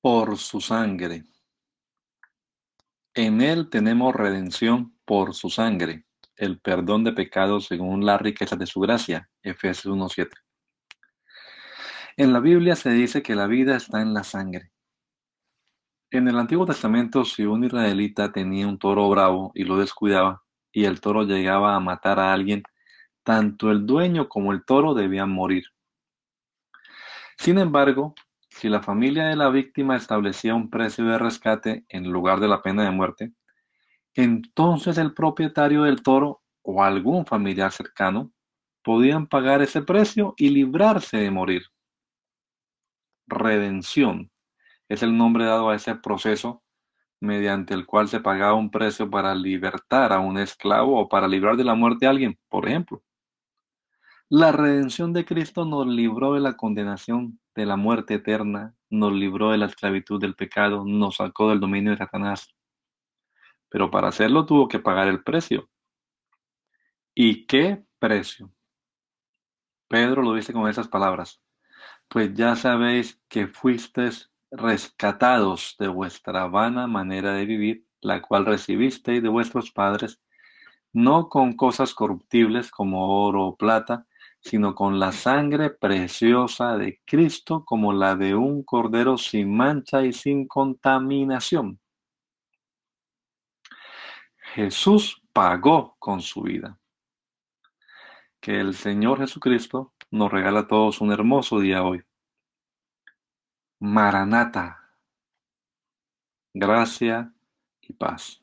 Por su sangre. En Él tenemos redención por su sangre, el perdón de pecados según la riqueza de su gracia. Efesios 1.7. En la Biblia se dice que la vida está en la sangre. En el Antiguo Testamento, si un israelita tenía un toro bravo y lo descuidaba, y el toro llegaba a matar a alguien, tanto el dueño como el toro debían morir. Sin embargo, si la familia de la víctima establecía un precio de rescate en lugar de la pena de muerte, entonces el propietario del toro o algún familiar cercano podían pagar ese precio y librarse de morir. Redención es el nombre dado a ese proceso mediante el cual se pagaba un precio para libertar a un esclavo o para librar de la muerte a alguien, por ejemplo. La redención de Cristo nos libró de la condenación de la muerte eterna, nos libró de la esclavitud del pecado, nos sacó del dominio de Satanás. Pero para hacerlo tuvo que pagar el precio. ¿Y qué precio? Pedro lo dice con esas palabras. Pues ya sabéis que fuisteis rescatados de vuestra vana manera de vivir, la cual recibisteis de vuestros padres, no con cosas corruptibles como oro o plata, sino con la sangre preciosa de Cristo como la de un cordero sin mancha y sin contaminación. Jesús pagó con su vida. Que el Señor Jesucristo nos regala a todos un hermoso día hoy. Maranata. Gracia y paz.